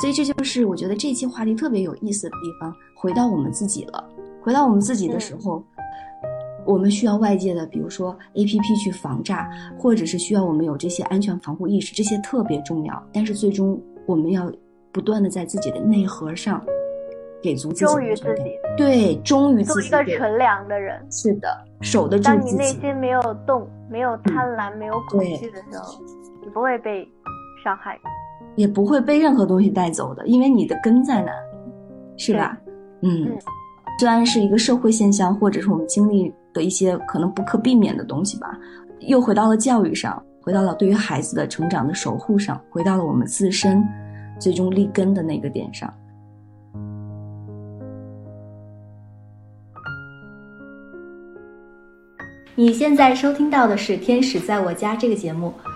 所以这就是我觉得这期话题特别有意思的地方。回到我们自己了，回到我们自己的时候，我们需要外界的，比如说 A P P 去防诈，或者是需要我们有这些安全防护意识，这些特别重要。但是最终我们要不断的在自己的内核上给足自己忠于自己，对，忠于自己，做一个纯良的人。是的，守得住自己。当你内心没有动、没有贪婪、没有恐惧的时候，你不会被伤害。也不会被任何东西带走的，因为你的根在哪，是吧？嗯，虽然是一个社会现象，或者是我们经历的一些可能不可避免的东西吧，又回到了教育上，回到了对于孩子的成长的守护上，回到了我们自身最终立根的那个点上。你现在收听到的是《天使在我家》这个节目。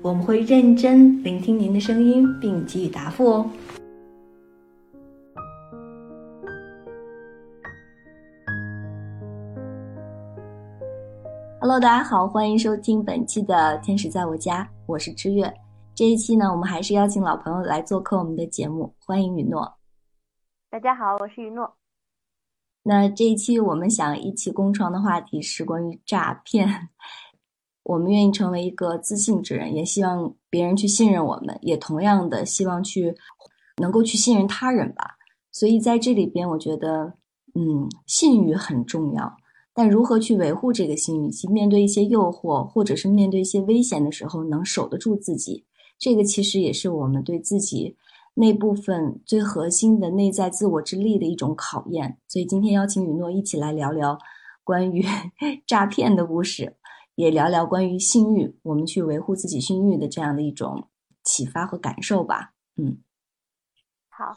我们会认真聆听您的声音，并给予答复哦。Hello，大家好，欢迎收听本期的《天使在我家》，我是知月。这一期呢，我们还是邀请老朋友来做客我们的节目，欢迎雨诺。大家好，我是雨诺。那这一期我们想一起共创的话题是关于诈骗。我们愿意成为一个自信之人，也希望别人去信任我们，也同样的希望去能够去信任他人吧。所以在这里边，我觉得，嗯，信誉很重要。但如何去维护这个信誉，及面对一些诱惑，或者是面对一些危险的时候，能守得住自己，这个其实也是我们对自己那部分最核心的内在自我之力的一种考验。所以今天邀请雨诺一起来聊聊关于 诈骗的故事。也聊聊关于性欲，我们去维护自己性欲的这样的一种启发和感受吧。嗯，好。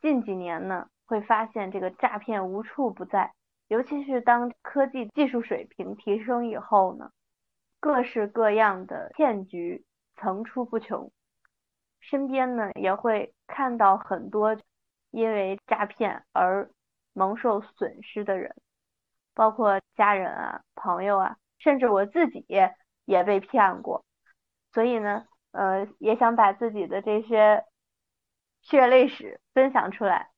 近几年呢，会发现这个诈骗无处不在，尤其是当科技技术水平提升以后呢，各式各样的骗局层出不穷。身边呢也会看到很多因为诈骗而蒙受损失的人，包括家人啊、朋友啊。甚至我自己也被骗过，所以呢，呃，也想把自己的这些血泪史分享出来。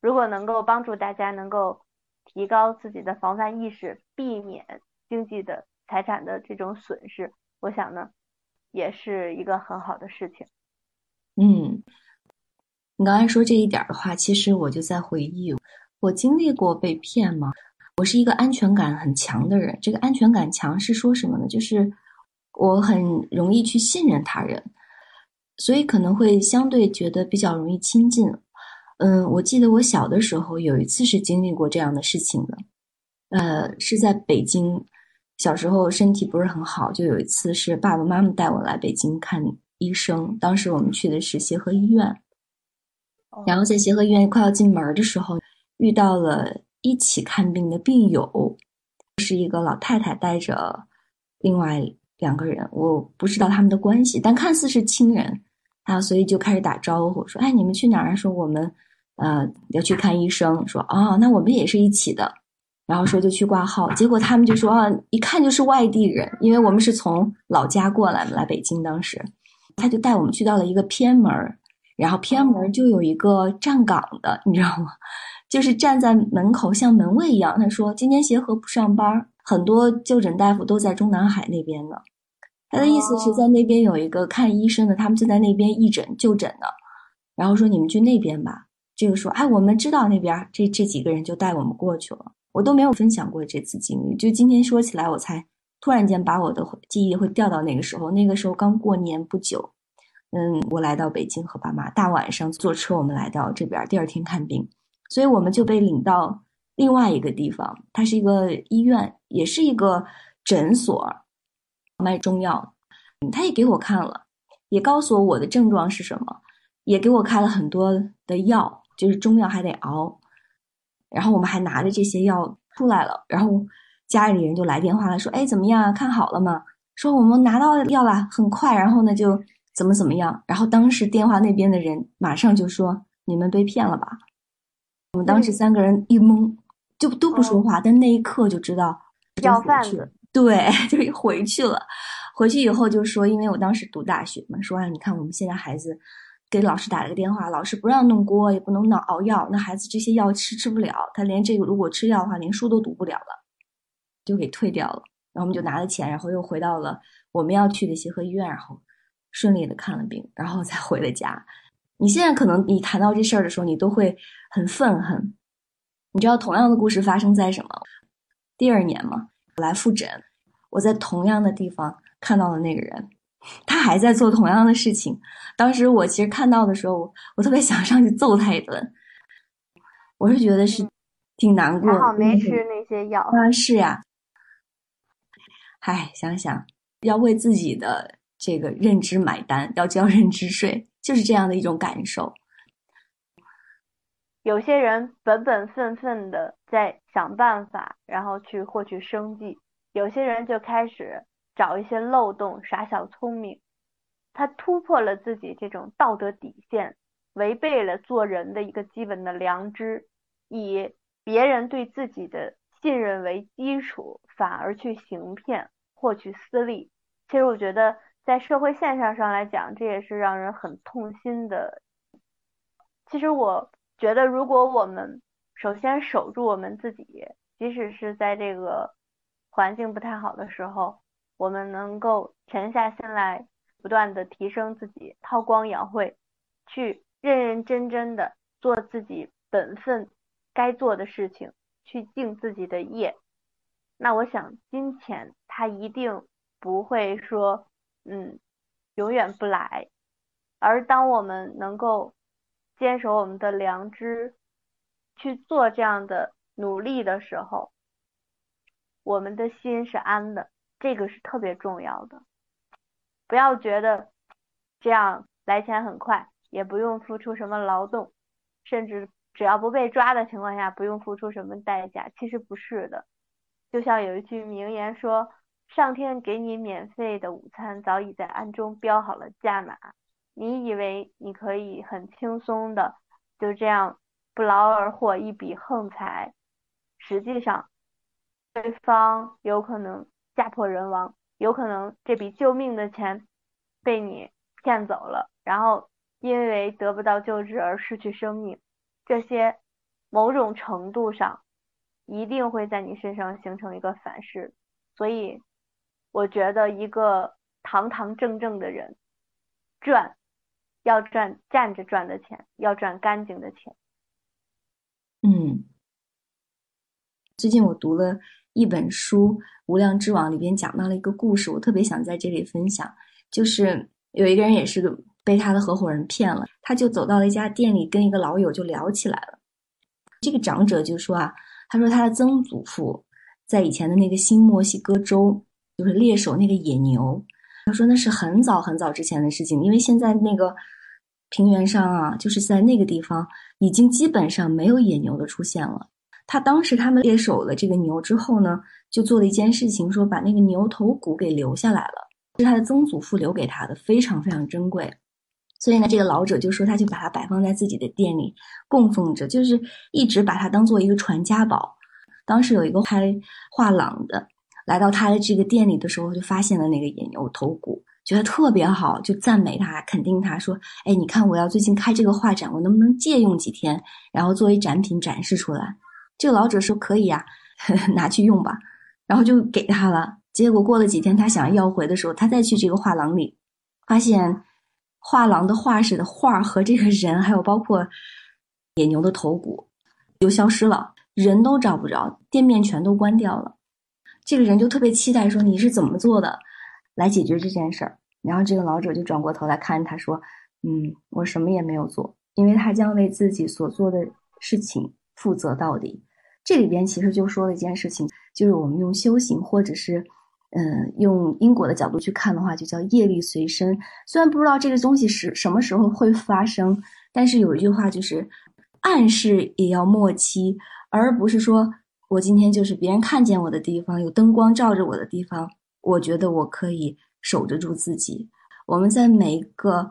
如果能够帮助大家能够提高自己的防范意识，避免经济的财产的这种损失，我想呢，也是一个很好的事情。嗯，你刚才说这一点的话，其实我就在回忆，我经历过被骗吗？我是一个安全感很强的人，这个安全感强是说什么呢？就是我很容易去信任他人，所以可能会相对觉得比较容易亲近。嗯，我记得我小的时候有一次是经历过这样的事情的，呃，是在北京，小时候身体不是很好，就有一次是爸爸妈妈带我来北京看医生，当时我们去的是协和医院，然后在协和医院快要进门的时候遇到了。一起看病的病友是一个老太太带着另外两个人，我不知道他们的关系，但看似是亲人啊，所以就开始打招呼说：“哎，你们去哪儿？”说我们呃要去看医生。说哦，那我们也是一起的。然后说就去挂号，结果他们就说啊，一看就是外地人，因为我们是从老家过来来北京。当时他就带我们去到了一个偏门，然后偏门就有一个站岗的，你知道吗？就是站在门口像门卫一样。他说：“今天协和不上班，很多就诊大夫都在中南海那边呢。”他的意思是在那边有一个看医生的，他们就在那边义诊就诊呢。然后说：“你们去那边吧。”这个说：“哎，我们知道那边。”这这几个人就带我们过去了。我都没有分享过这次经历，就今天说起来，我才突然间把我的记忆会调到那个时候。那个时候刚过年不久，嗯，我来到北京和爸妈，大晚上坐车我们来到这边，第二天看病。所以我们就被领到另外一个地方，它是一个医院，也是一个诊所，卖中药。他也给我看了，也告诉我我的症状是什么。也给我开了很多的药，就是中药还得熬。然后我们还拿着这些药出来了，然后家里人就来电话了，说：“哎，怎么样？看好了吗？”说我们拿到药了，很快。然后呢，就怎么怎么样。然后当时电话那边的人马上就说：“你们被骗了吧？”我们当时三个人一懵，就都不说话。但那一刻就知道要饭子，对，就回去了。回去以后就说，因为我当时读大学嘛，说啊，你看我们现在孩子。给老师打了个电话，老师不让弄锅，也不能闹熬药，那孩子这些药吃吃不了，他连这个如果吃药的话，连书都读不了了，就给退掉了。然后我们就拿了钱，然后又回到了我们要去的协和医院，然后顺利的看了病，然后才回了家。你现在可能你谈到这事儿的时候，你都会很愤恨。你知道同样的故事发生在什么？第二年嘛，我来复诊，我在同样的地方看到了那个人。他还在做同样的事情。当时我其实看到的时候，我特别想上去揍他一顿。我是觉得是挺难过。还好没吃那些药。啊，是呀。唉，想想要为自己的这个认知买单，要交 认知税，就是这样的一种感受。有些人本本分分的在想办法，然后去获取生计；有些人就开始。找一些漏洞耍小聪明，他突破了自己这种道德底线，违背了做人的一个基本的良知，以别人对自己的信任为基础，反而去行骗获取私利。其实我觉得在社会现象上来讲，这也是让人很痛心的。其实我觉得，如果我们首先守住我们自己，即使是在这个环境不太好的时候。我们能够沉下心来，不断的提升自己，韬光养晦，去认认真真的做自己本分该做的事情，去尽自己的业。那我想，金钱它一定不会说，嗯，永远不来。而当我们能够坚守我们的良知，去做这样的努力的时候，我们的心是安的。这个是特别重要的，不要觉得这样来钱很快，也不用付出什么劳动，甚至只要不被抓的情况下，不用付出什么代价。其实不是的，就像有一句名言说：“上天给你免费的午餐，早已在暗中标好了价码。你以为你可以很轻松的就这样不劳而获一笔横财，实际上对方有可能。”家破人亡，有可能这笔救命的钱被你骗走了，然后因为得不到救治而失去生命，这些某种程度上一定会在你身上形成一个反噬。所以，我觉得一个堂堂正正的人赚要赚站着赚的钱，要赚干净的钱。嗯，最近我读了。一本书《无量之网》里边讲到了一个故事，我特别想在这里分享。就是有一个人也是被他的合伙人骗了，他就走到了一家店里，跟一个老友就聊起来了。这个长者就说啊，他说他的曾祖父在以前的那个新墨西哥州，就是猎手那个野牛。他说那是很早很早之前的事情，因为现在那个平原上啊，就是在那个地方已经基本上没有野牛的出现了。他当时他们猎手了这个牛之后呢，就做了一件事情，说把那个牛头骨给留下来了，是他的曾祖父留给他的，非常非常珍贵。所以呢，这个老者就说，他就把它摆放在自己的店里供奉着，就是一直把它当做一个传家宝。当时有一个开画廊的来到他的这个店里的时候，就发现了那个野牛头骨，觉得特别好，就赞美他，肯定他说：“哎，你看我要最近开这个画展，我能不能借用几天，然后作为展品展示出来？”这个老者说：“可以呀，拿去用吧。”然后就给他了。结果过了几天，他想要回的时候，他再去这个画廊里，发现画廊的画室的画和这个人，还有包括野牛的头骨，就消失了，人都找不着，店面全都关掉了。这个人就特别期待说：“你是怎么做的，来解决这件事儿？”然后这个老者就转过头来看他说：“嗯，我什么也没有做，因为他将为自己所做的事情。”负责到底，这里边其实就说了一件事情，就是我们用修行或者是嗯，用因果的角度去看的话，就叫业力随身。虽然不知道这个东西是什么时候会发生，但是有一句话就是暗示也要莫期，而不是说我今天就是别人看见我的地方，有灯光照着我的地方，我觉得我可以守得住自己。我们在每一个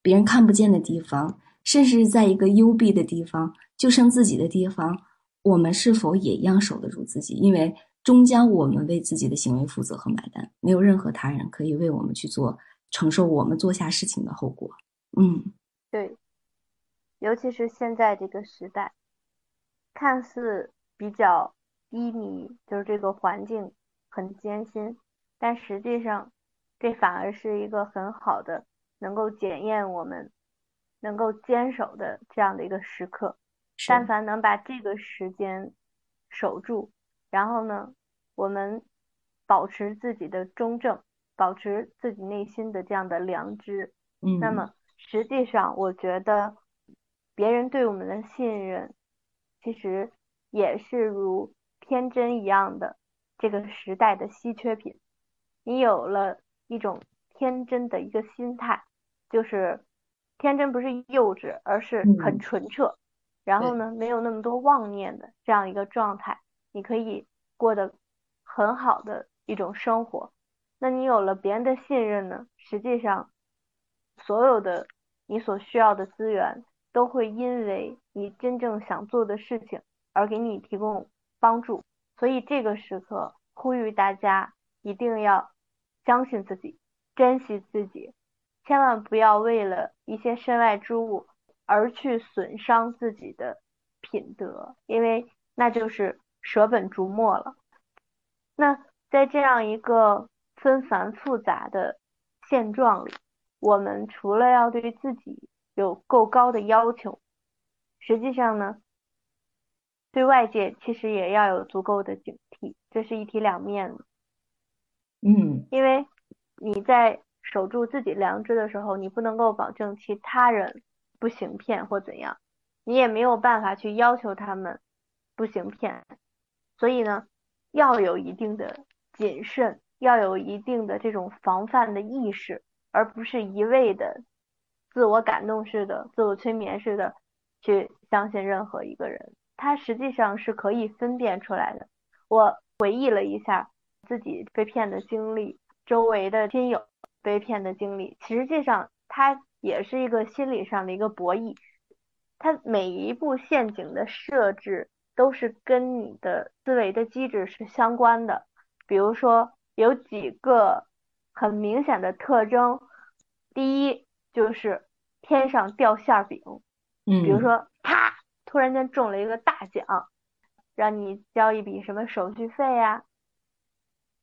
别人看不见的地方，甚至在一个幽闭的地方，就剩自己的地方，我们是否也一样守得住自己？因为终将我们为自己的行为负责和买单，没有任何他人可以为我们去做承受我们做下事情的后果。嗯，对，尤其是现在这个时代，看似比较低迷，就是这个环境很艰辛，但实际上这反而是一个很好的能够检验我们能够坚守的这样的一个时刻。但凡能把这个时间守住。然后呢，我们保持自己的中正，保持自己内心的这样的良知。嗯，那么实际上，我觉得别人对我们的信任，其实也是如天真一样的这个时代的稀缺品。你有了一种天真的一个心态，就是天真不是幼稚，而是很纯澈。然后呢，没有那么多妄念的这样一个状态。你可以过得很好的一种生活，那你有了别人的信任呢？实际上，所有的你所需要的资源都会因为你真正想做的事情而给你提供帮助。所以这个时刻呼吁大家一定要相信自己，珍惜自己，千万不要为了一些身外之物而去损伤自己的品德，因为那就是。舍本逐末了。那在这样一个纷繁复杂的现状里，我们除了要对自己有够高的要求，实际上呢，对外界其实也要有足够的警惕，这是一体两面的。嗯，因为你在守住自己良知的时候，你不能够保证其他人不行骗或怎样，你也没有办法去要求他们不行骗。所以呢，要有一定的谨慎，要有一定的这种防范的意识，而不是一味的自我感动式的、自我催眠式的去相信任何一个人。他实际上是可以分辨出来的。我回忆了一下自己被骗的经历，周围的亲友被骗的经历，实际上它也是一个心理上的一个博弈。它每一步陷阱的设置。都是跟你的思维的机制是相关的，比如说有几个很明显的特征，第一就是天上掉馅饼，嗯，比如说啪，突然间中了一个大奖，让你交一笔什么手续费呀，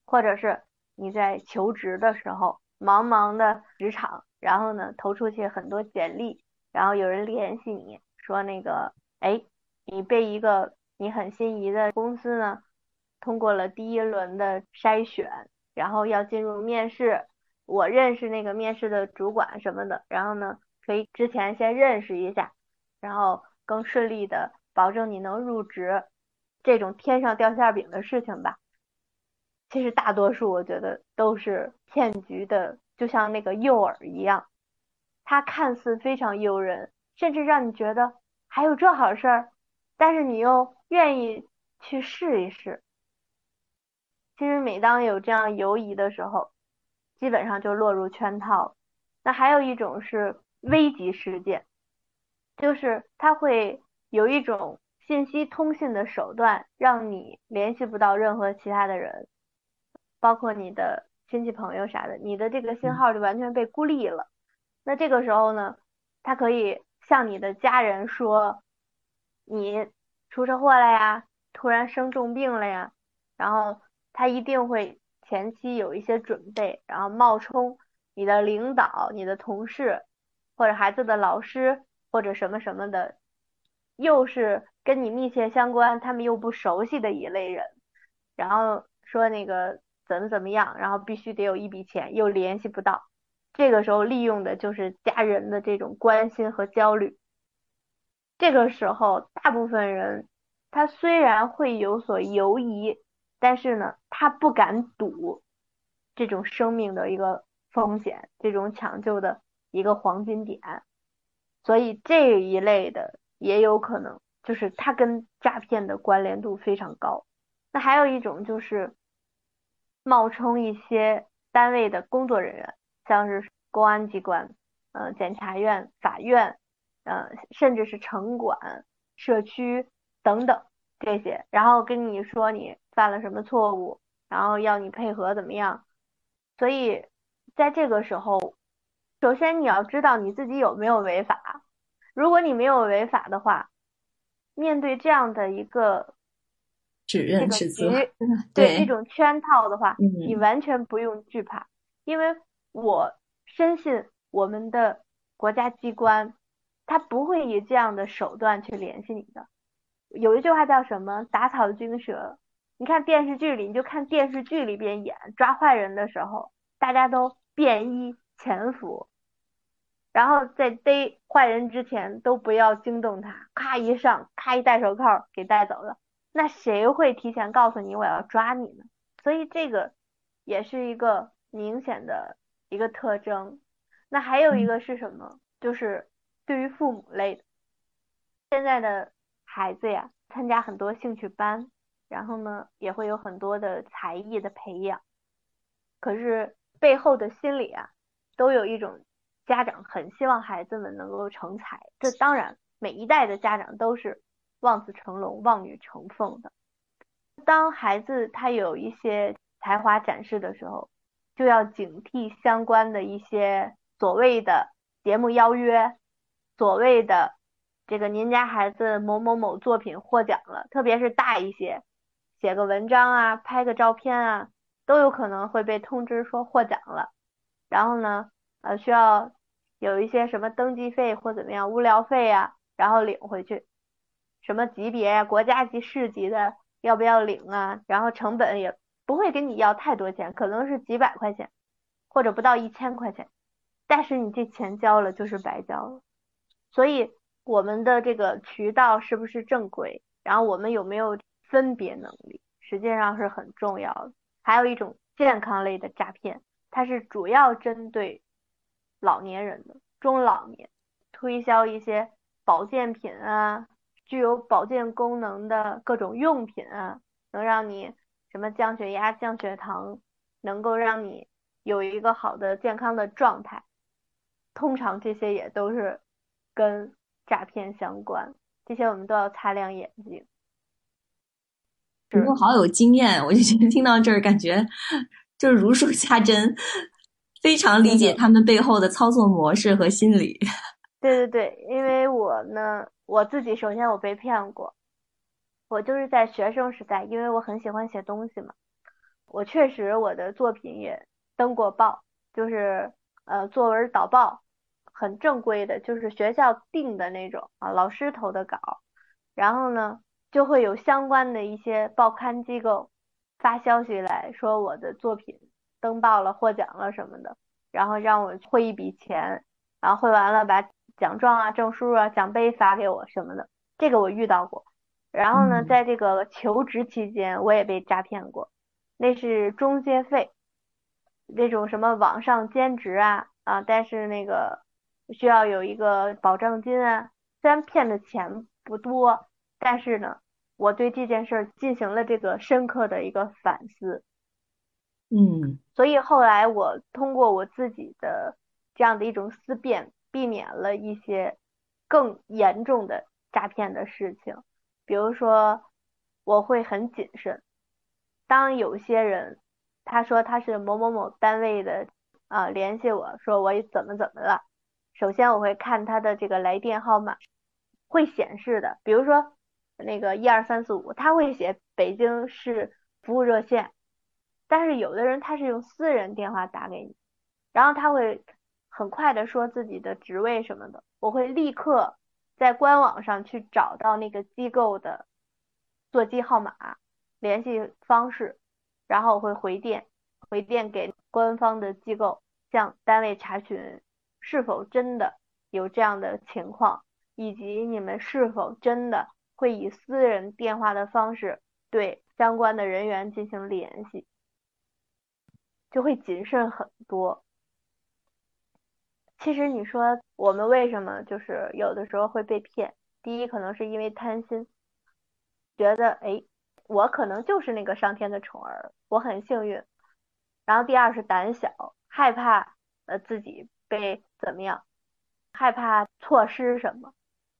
或者是你在求职的时候，茫茫的职场，然后呢投出去很多简历，然后有人联系你说那个，哎，你被一个。你很心仪的公司呢，通过了第一轮的筛选，然后要进入面试。我认识那个面试的主管什么的，然后呢，可以之前先认识一下，然后更顺利的保证你能入职。这种天上掉馅饼的事情吧，其实大多数我觉得都是骗局的，就像那个诱饵一样，它看似非常诱人，甚至让你觉得还有这好事儿。但是你又愿意去试一试。其实每当有这样犹疑的时候，基本上就落入圈套了。那还有一种是危急事件，就是它会有一种信息通信的手段，让你联系不到任何其他的人，包括你的亲戚朋友啥的，你的这个信号就完全被孤立了。那这个时候呢，他可以向你的家人说。你出车祸了呀，突然生重病了呀，然后他一定会前期有一些准备，然后冒充你的领导、你的同事或者孩子的老师或者什么什么的，又是跟你密切相关，他们又不熟悉的一类人，然后说那个怎么怎么样，然后必须得有一笔钱，又联系不到，这个时候利用的就是家人的这种关心和焦虑。这个时候，大部分人他虽然会有所犹疑，但是呢，他不敢赌，这种生命的一个风险，这种抢救的一个黄金点，所以这一类的也有可能，就是它跟诈骗的关联度非常高。那还有一种就是冒充一些单位的工作人员，像是公安机关、呃检察院、法院，呃甚至是城管、社区等等这些，然后跟你说你犯了什么错误，然后要你配合怎么样。所以在这个时候，首先你要知道你自己有没有违法。如果你没有违法的话，面对这样的一个指认指责，对这种圈套的话，你完全不用惧怕，因为我深信我们的国家机关，他不会以这样的手段去联系你的。有一句话叫什么？打草惊蛇。你看电视剧里，你就看电视剧里边演抓坏人的时候，大家都便衣潜伏，然后在逮坏人之前都不要惊动他，咔一上，咔一戴手铐给带走了。那谁会提前告诉你我要抓你呢？所以这个也是一个明显的一个特征。那还有一个是什么？就是对于父母类的，现在的孩子呀，参加很多兴趣班。然后呢，也会有很多的才艺的培养，可是背后的心理啊，都有一种家长很希望孩子们能够成才。这当然，每一代的家长都是望子成龙、望女成凤的。当孩子他有一些才华展示的时候，就要警惕相关的一些所谓的节目邀约，所谓的这个您家孩子某某某作品获奖了，特别是大一些。写个文章啊，拍个照片啊，都有可能会被通知说获奖了。然后呢，呃，需要有一些什么登记费或怎么样，物料费呀，然后领回去。什么级别呀，国家级、市级的，要不要领啊？然后成本也不会跟你要太多钱，可能是几百块钱，或者不到一千块钱。但是你这钱交了就是白交了。所以我们的这个渠道是不是正规？然后我们有没有？分别能力实际上是很重要的。还有一种健康类的诈骗，它是主要针对老年人的中老年，推销一些保健品啊，具有保健功能的各种用品啊，能让你什么降血压、降血糖，能够让你有一个好的健康的状态。通常这些也都是跟诈骗相关，这些我们都要擦亮眼睛。不过好有经验，我就觉得听到这儿感觉就是如数家珍，非常理解他们背后的操作模式和心理。对对对，因为我呢，我自己首先我被骗过，我就是在学生时代，因为我很喜欢写东西嘛，我确实我的作品也登过报，就是呃作文导报，很正规的，就是学校定的那种啊，老师投的稿，然后呢。就会有相关的一些报刊机构发消息来说我的作品登报了、获奖了什么的，然后让我汇一笔钱，然后汇完了把奖状啊、证书啊、奖杯发给我什么的，这个我遇到过。然后呢，在这个求职期间，我也被诈骗过，那是中介费，那种什么网上兼职啊啊，但是那个需要有一个保证金啊，虽然骗的钱不多，但是呢。我对这件事儿进行了这个深刻的一个反思，嗯，所以后来我通过我自己的这样的一种思辨，避免了一些更严重的诈骗的事情。比如说，我会很谨慎，当有些人他说他是某某某单位的啊，联系我说我怎么怎么了，首先我会看他的这个来电号码，会显示的，比如说。那个一二三四五，他会写北京市服务热线，但是有的人他是用私人电话打给你，然后他会很快的说自己的职位什么的，我会立刻在官网上去找到那个机构的座机号码、联系方式，然后我会回电回电给官方的机构，向单位查询是否真的有这样的情况，以及你们是否真的。会以私人电话的方式对相关的人员进行联系，就会谨慎很多。其实你说我们为什么就是有的时候会被骗？第一，可能是因为贪心，觉得哎，我可能就是那个上天的宠儿，我很幸运。然后第二是胆小，害怕呃自己被怎么样，害怕错失什么。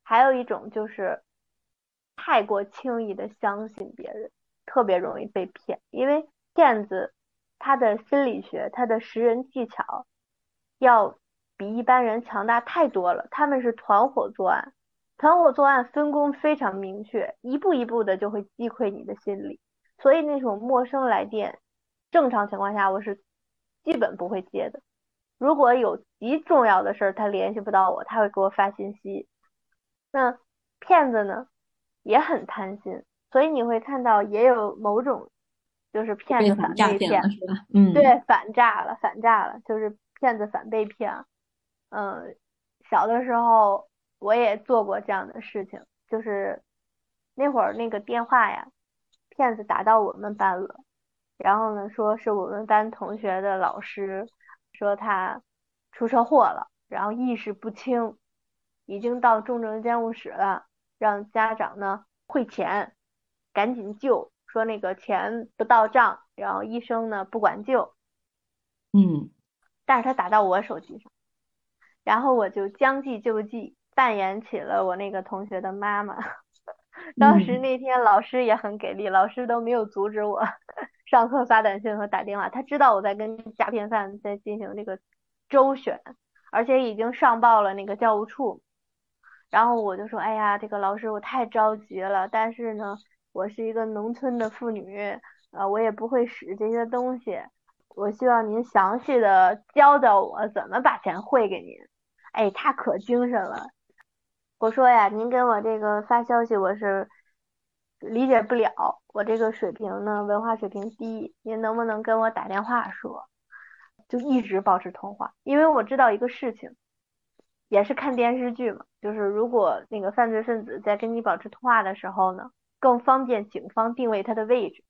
还有一种就是太过轻易的相信别人，特别容易被骗，因为骗子他的心理学、他的识人技巧要。比一般人强大太多了，他们是团伙作案，团伙作案分工非常明确，一步一步的就会击溃你的心理，所以那种陌生来电，正常情况下我是基本不会接的。如果有极重要的事儿，他联系不到我，他会给我发信息。那骗子呢，也很贪心，所以你会看到也有某种就是骗子反被骗，是吧？嗯，对，反诈了，反诈了，就是骗子反被骗。嗯，小的时候我也做过这样的事情，就是那会儿那个电话呀，骗子打到我们班了，然后呢说是我们班同学的老师，说他出车祸了，然后意识不清，已经到重症监护室了，让家长呢汇钱，赶紧救，说那个钱不到账，然后医生呢不管救，嗯，但是他打到我手机上。然后我就将计就计，扮演起了我那个同学的妈妈。当时那天老师也很给力，老师都没有阻止我 上课发短信和打电话。他知道我在跟诈骗犯在进行这个周旋，而且已经上报了那个教务处。然后我就说：“哎呀，这个老师我太着急了，但是呢，我是一个农村的妇女，呃，我也不会使这些东西，我希望您详细的教教我怎么把钱汇给您。”哎，他可精神了。我说呀，您给我这个发消息，我是理解不了。我这个水平呢，文化水平低，您能不能跟我打电话说？就一直保持通话，因为我知道一个事情，也是看电视剧嘛，就是如果那个犯罪分子在跟你保持通话的时候呢，更方便警方定位他的位置。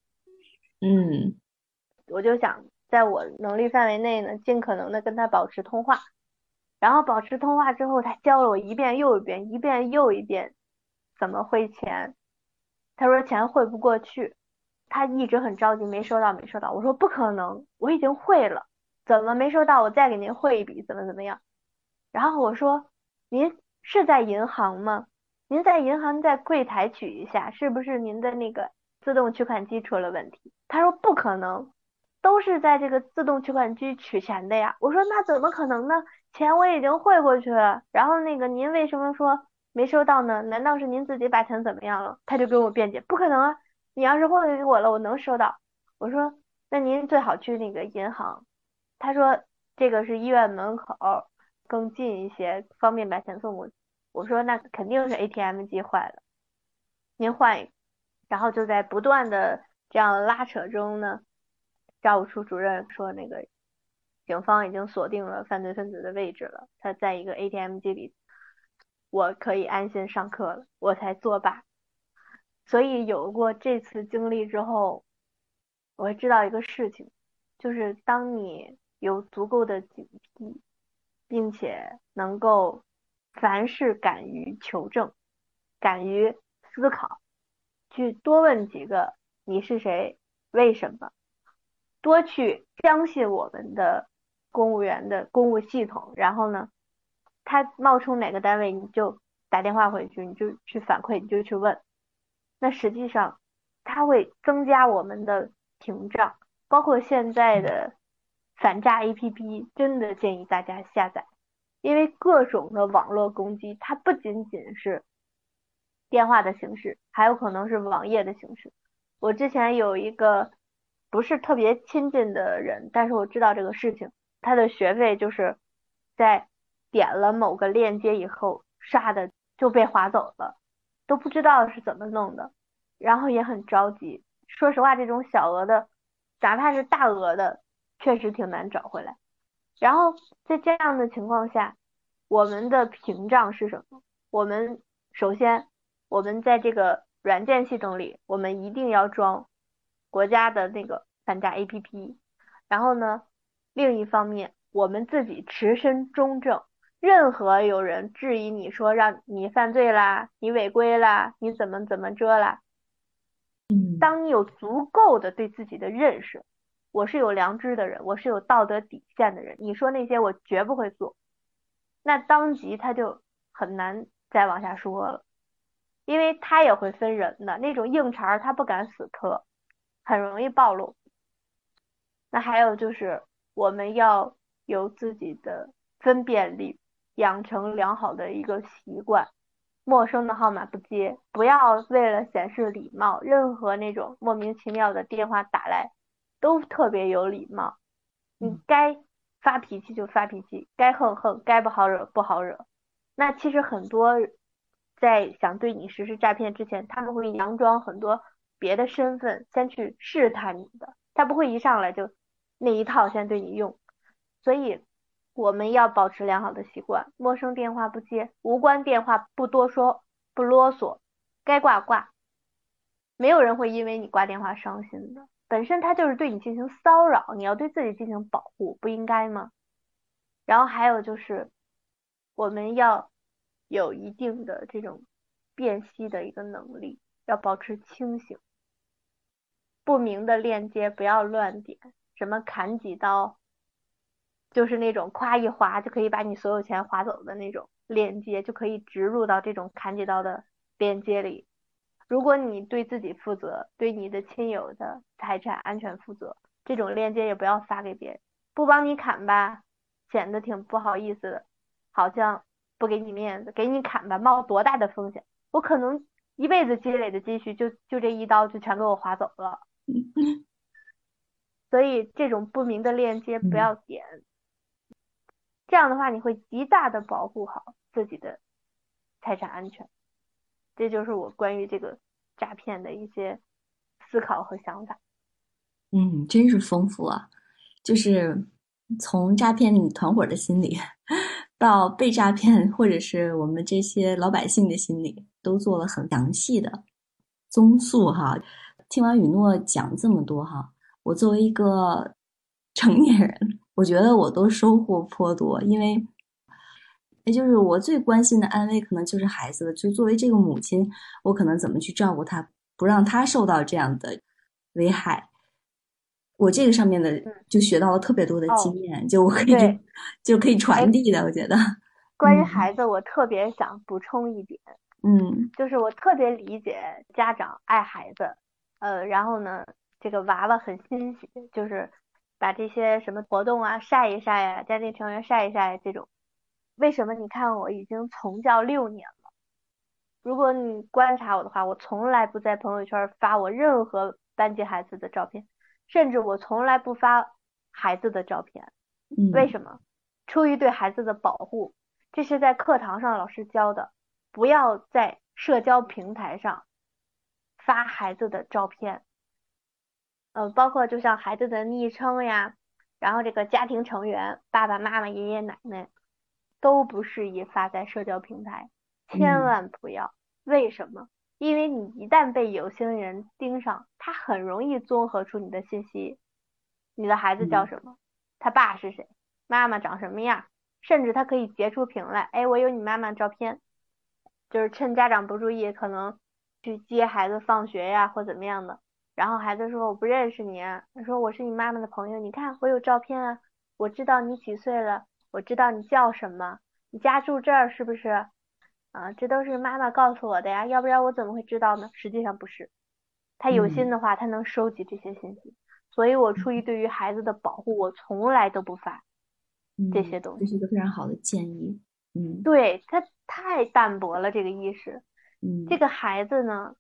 嗯，我就想在我能力范围内呢，尽可能的跟他保持通话。然后保持通话之后，他教了我一遍又一遍，一遍又一遍怎么汇钱。他说钱汇不过去，他一直很着急，没收到，没收到。我说不可能，我已经汇了，怎么没收到？我再给您汇一笔，怎么怎么样？然后我说您是在银行吗？您在银行在柜台取一下，是不是您的那个自动取款机出了问题？他说不可能，都是在这个自动取款机取钱的呀。我说那怎么可能呢？钱我已经汇过去了，然后那个您为什么说没收到呢？难道是您自己把钱怎么样了？他就跟我辩解，不可能啊！你要是汇给我了，我能收到。我说那您最好去那个银行。他说这个是医院门口更近一些，方便把钱送过去。我说那肯定是 ATM 机坏了，您换一个。然后就在不断的这样拉扯中呢，教务处主任说那个。警方已经锁定了犯罪分子的位置了，他在一个 ATM 机里，我可以安心上课了，我才作罢。所以有过这次经历之后，我知道一个事情，就是当你有足够的警惕，并且能够凡事敢于求证，敢于思考，去多问几个你是谁，为什么，多去相信我们的。公务员的公务系统，然后呢，他冒充哪个单位，你就打电话回去，你就去反馈，你就去问。那实际上，它会增加我们的屏障，包括现在的反诈 APP，真的建议大家下载，因为各种的网络攻击，它不仅仅是电话的形式，还有可能是网页的形式。我之前有一个不是特别亲近的人，但是我知道这个事情。他的学费就是在点了某个链接以后，唰的就被划走了，都不知道是怎么弄的，然后也很着急。说实话，这种小额的，哪怕是大额的，确实挺难找回来。然后在这样的情况下，我们的屏障是什么？我们首先，我们在这个软件系统里，我们一定要装国家的那个反诈 APP，然后呢？另一方面，我们自己持身中正，任何有人质疑你说让你犯罪啦，你违规啦，你怎么怎么着啦，嗯，当你有足够的对自己的认识，我是有良知的人，我是有道德底线的人，你说那些我绝不会做，那当即他就很难再往下说了，因为他也会分人的，那种硬茬他不敢死磕，很容易暴露。那还有就是我们要有自己的分辨力，养成良好的一个习惯。陌生的号码不接，不要为了显示礼貌，任何那种莫名其妙的电话打来，都特别有礼貌。你该发脾气就发脾气，该横横，该不好惹不好惹。那其实很多在想对你实施诈骗之前，他们会佯装很多别的身份，先去试探你的，他不会一上来就那一套先对你用。所以。我们要保持良好的习惯，陌生电话不接，无关电话不多说，不啰嗦，该挂挂。没有人会因为你挂电话伤心的，本身他就是对你进行骚扰，你要对自己进行保护，不应该吗？然后还有就是，我们要有一定的这种辨析的一个能力，要保持清醒。不明的链接不要乱点，什么砍几刀。就是那种夸一划就可以把你所有钱划走的那种链接，就可以植入到这种砍几刀的链接里。如果你对自己负责，对你的亲友的财产安全负责，这种链接也不要发给别人。不帮你砍吧，显得挺不好意思的，好像不给你面子；给你砍吧，冒多大的风险？我可能一辈子积累的积蓄，就就这一刀就全给我划走了。所以这种不明的链接不要点。这样的话，你会极大的保护好自己的财产安全。这就是我关于这个诈骗的一些思考和想法。嗯，真是丰富啊！就是从诈骗团伙的心理，到被诈骗或者是我们这些老百姓的心理，都做了很详细的综述哈。听完雨诺讲这么多哈，我作为一个成年人。我觉得我都收获颇多，因为，也就是我最关心的安危，可能就是孩子的。就作为这个母亲，我可能怎么去照顾他，不让他受到这样的危害。我这个上面的就学到了特别多的经验，就我可以就可以传递的。我觉得，关于孩子，我特别想补充一点，嗯，就是我特别理解家长爱孩子，呃，然后呢，这个娃娃很欣喜，就是。把这些什么活动啊晒一晒呀，家庭成员晒一晒这种，为什么？你看我已经从教六年了，如果你观察我的话，我从来不在朋友圈发我任何班级孩子的照片，甚至我从来不发孩子的照片。为什么？出于对孩子的保护，这是在课堂上老师教的，不要在社交平台上发孩子的照片。呃，包括就像孩子的昵称呀，然后这个家庭成员，爸爸妈妈、爷爷奶奶，都不适宜发在社交平台，千万不要。为什么？因为你一旦被有心人盯上，他很容易综合出你的信息，你的孩子叫什么，他爸是谁，妈妈长什么样，甚至他可以截出屏来，哎，我有你妈妈照片，就是趁家长不注意，可能去接孩子放学呀，或怎么样的。然后孩子说我不认识你，啊。他说我是你妈妈的朋友，你看我有照片啊，我知道你几岁了，我知道你叫什么，你家住这儿是不是？啊，这都是妈妈告诉我的呀，要不然我怎么会知道呢？实际上不是，他有心的话，他能收集这些信息，所以我出于对于孩子的保护，我从来都不发这些东西。这是一个非常好的建议。嗯，对他太淡薄了这个意识。嗯，这个孩子呢，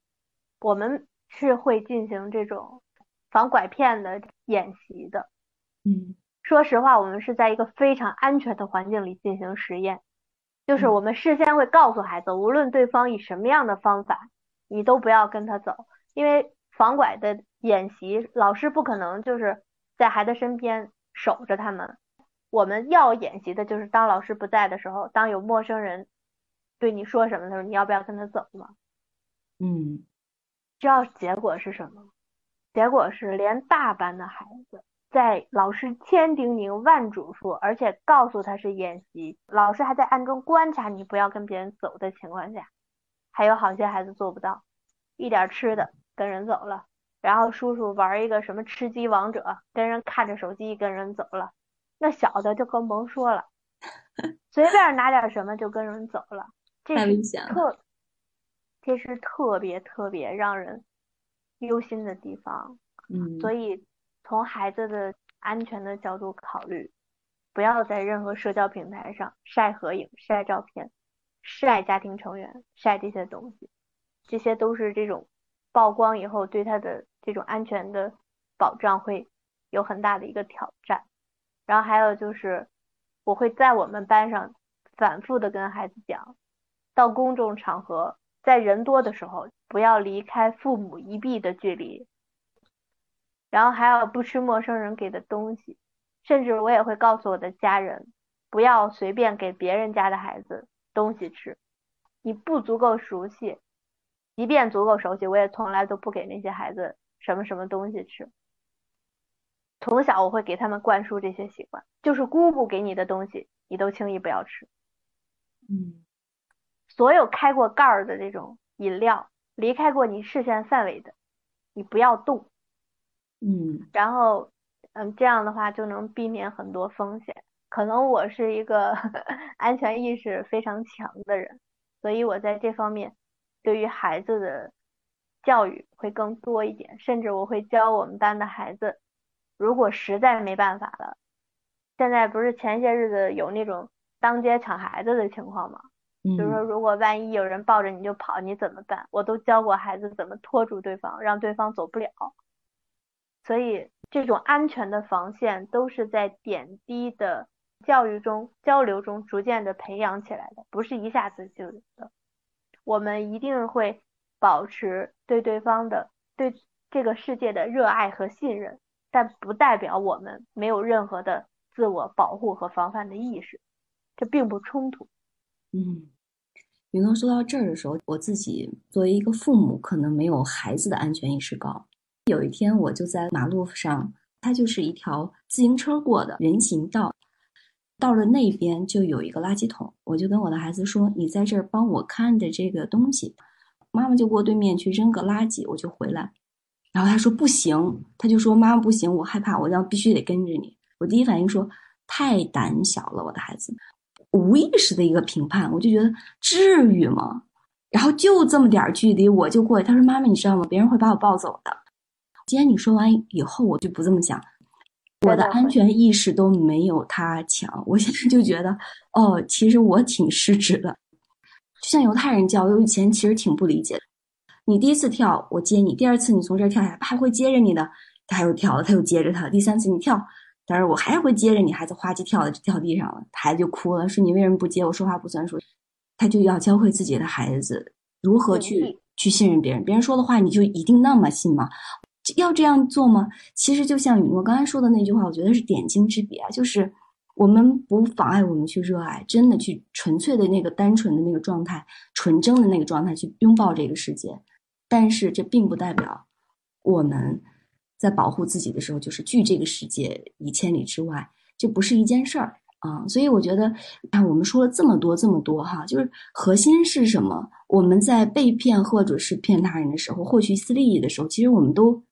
我们。是会进行这种防拐骗的演习的。嗯，说实话，我们是在一个非常安全的环境里进行实验，就是我们事先会告诉孩子，无论对方以什么样的方法，你都不要跟他走，因为防拐的演习，老师不可能就是在孩子身边守着他们。我们要演习的就是当老师不在的时候，当有陌生人对你说什么的时候，你要不要跟他走嘛？嗯。知道结果是什么？结果是连大班的孩子在老师千叮咛万嘱咐，而且告诉他是演习，老师还在暗中观察你不要跟别人走的情况下，还有好些孩子做不到，一点吃的跟人走了，然后叔叔玩一个什么吃鸡王者，跟人看着手机跟人走了，那小的就更甭说了，随便拿点什么就跟人走了，这太危险了。特，这是特别特别让人忧心的地方。嗯，所以从孩子的安全的角度考虑，不要在任何社交平台上晒合影、晒照片、晒家庭成员、晒这些东西，这些都是这种曝光以后对他的这种安全的保障会有很大的一个挑战。然后还有就是，我会在我们班上反复的跟孩子讲，到公众场合，在人多的时候，不要离开父母一臂的距离。然后还有不吃陌生人给的东西，甚至我也会告诉我的家人，不要随便给别人家的孩子东西吃。你不足够熟悉，即便足够熟悉，我也从来都不给那些孩子什么什么东西吃。从小我会给他们灌输这些习惯，就是姑姑给你的东西，你都轻易不要吃。嗯所有开过盖儿的这种饮料，离开过你视线范围的，你不要动。嗯然后，嗯，这样的话就能避免很多风险。可能我是一个 安全意识非常强的人，所以我在这方面对于孩子的教育会更多一点，甚至我会教我们班的孩子，如果实在没办法了，现在不是前些日子有那种当街抢孩子的情况吗？就是说，嗯如果万一有人抱着你就跑，你怎么办？我都教过孩子怎么拖住对方，让对方走不了。所以，这种安全的防线都是在点滴的教育中、交流中逐渐的培养起来的，不是一下子就有的。我们一定会保持对对方的、对这个世界的热爱和信任，但不代表我们没有任何的自我保护和防范的意识，这并不冲突。嗯，云诺说到这儿的时候，我自己作为一个父母，可能没有孩子的安全意识高。有一天，我就在马路上，它就是一条自行车过的人行道，到了那边就有一个垃圾桶，我就跟我的孩子说：“你在这儿帮我看着这个东西。”妈妈就过对面去扔个垃圾，我就回来。然后他说不行，他就说妈妈不行，我害怕，我要必须得跟着你。我第一反应说太胆小了，我的孩子。无意识的一个评判，我就觉得至于吗？然后就这么点儿距离，我就过去。他说：“妈妈，你知道吗？别人会把我抱走的。”今天你说完以后，我就不这么想，我的安全意识都没有他强。我现在就觉得，哦，其实我挺失职的。就像犹太人教育，我以前其实挺不理解的。你第一次跳，我接你；第二次你从这儿跳下来，还会接着你的，他又跳了，他又接着他。第三次你跳。但是我还是会接着你，孩子哗叽跳的掉地上了，孩子就哭了，说你为什么不接我？说话不算数。他就要教会自己的孩子如何去去信任别人，别人说的话你就一定那么信吗？要这样做吗？其实就像雨诺刚才说的那句话，我觉得是点睛之笔啊，就是我们不妨碍我们去热爱，真的去纯粹的那个单纯的那个状态，纯真的那个状态去拥抱这个世界，但是这并不代表我们。在保护自己的时候，就是拒这个世界以千里之外，这不是一件事儿啊。所以我觉得，看我们说了这么多这么多哈，就是核心是什么？我们在被骗或者是骗他人的时候，获取一丝利益的时候，其实我们都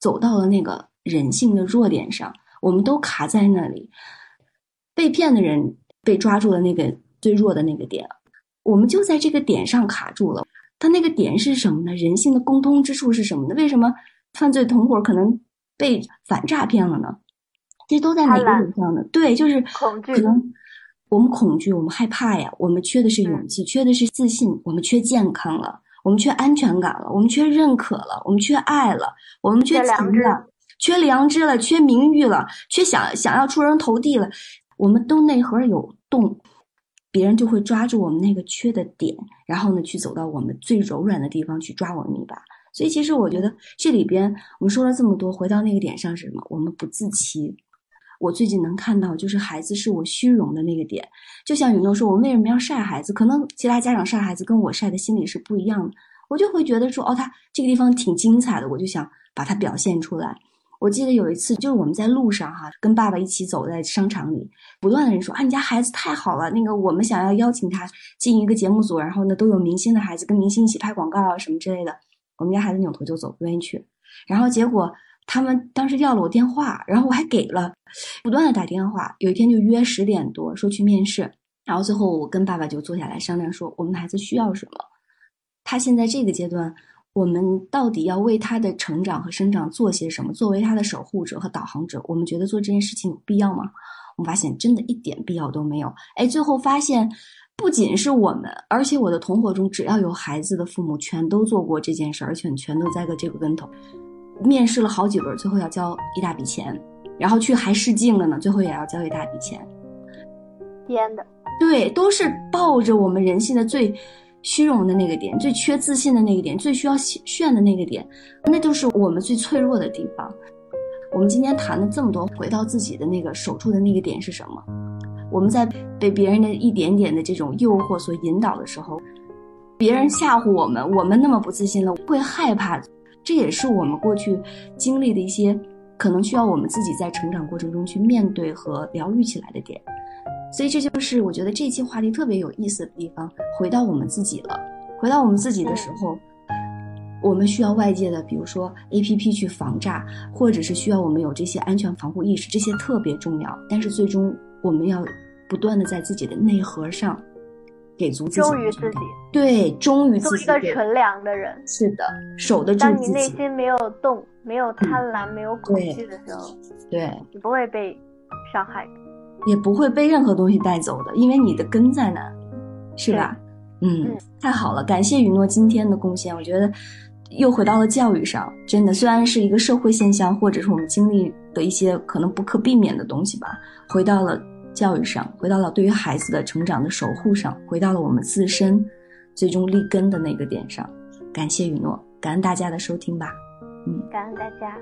走到了那个人性的弱点上，我们都卡在那里。被骗的人被抓住了那个最弱的那个点，我们就在这个点上卡住了。他那个点是什么呢？人性的共通之处是什么呢？为什么？犯罪同伙可能被反诈骗了呢，这都在哪个点上呢？对，就是恐惧。可能我们恐惧，我们害怕呀，我们缺的是勇气，嗯、缺的是自信，我们缺健康了，我们缺安全感了，我们缺认可了，我们缺爱了，我们缺钱了，缺良知了，缺名誉了，缺想想要出人头地了，我们都内核有洞，别人就会抓住我们那个缺的点，然后呢，去走到我们最柔软的地方去抓我们一把。所以，其实我觉得这里边我们说了这么多，回到那个点上是什么？我们不自欺。我最近能看到，就是孩子是我虚荣的那个点。就像雨诺说，我为什么要晒孩子？可能其他家长晒孩子跟我晒的心理是不一样的。我就会觉得说，哦，他这个地方挺精彩的，我就想把它表现出来。我记得有一次，就是我们在路上哈，跟爸爸一起走在商场里，不断的人说啊，你家孩子太好了，那个我们想要邀请他进一个节目组，然后呢都有明星的孩子跟明星一起拍广告啊什么之类的。我们家孩子扭头就走，不愿意去。然后结果他们当时要了我电话，然后我还给了，不断的打电话。有一天就约十点多说去面试，然后最后我跟爸爸就坐下来商量说，我们孩子需要什么，他现在这个阶段。我们到底要为他的成长和生长做些什么？作为他的守护者和导航者，我们觉得做这件事情有必要吗？我们发现真的一点必要都没有。哎，最后发现，不仅是我们，而且我的同伙中，只要有孩子的父母，全都做过这件事，而且全都栽过这个跟头。面试了好几轮，最后要交一大笔钱，然后去还试镜了呢，最后也要交一大笔钱。编的，对，都是抱着我们人性的最。虚荣的那个点，最缺自信的那个点，最需要炫的那个点，那就是我们最脆弱的地方。我们今天谈了这么多，回到自己的那个守住的那个点是什么？我们在被别人的一点点的这种诱惑所引导的时候，别人吓唬我们，我们那么不自信了，会害怕。这也是我们过去经历的一些，可能需要我们自己在成长过程中去面对和疗愈起来的点。所以这就是我觉得这期话题特别有意思的地方。回到我们自己了，回到我们自己的时候，我们需要外界的，比如说 A P P 去防诈，或者是需要我们有这些安全防护意识，这些特别重要。但是最终我们要不断的在自己的内核上给足自己，忠于自己，对，忠于自己，做一个纯良的人。是的，守得住自己。当你内心没有动，没有贪婪，没有恐惧的时候，对，你不会被伤害。也不会被任何东西带走的，因为你的根在那，是吧？嗯，太好了，感谢雨诺今天的贡献。我觉得又回到了教育上，真的，虽然是一个社会现象，或者是我们经历的一些可能不可避免的东西吧，回到了教育上，回到了对于孩子的成长的守护上，回到了我们自身最终立根的那个点上。感谢雨诺，感恩大家的收听吧。嗯，感恩大家。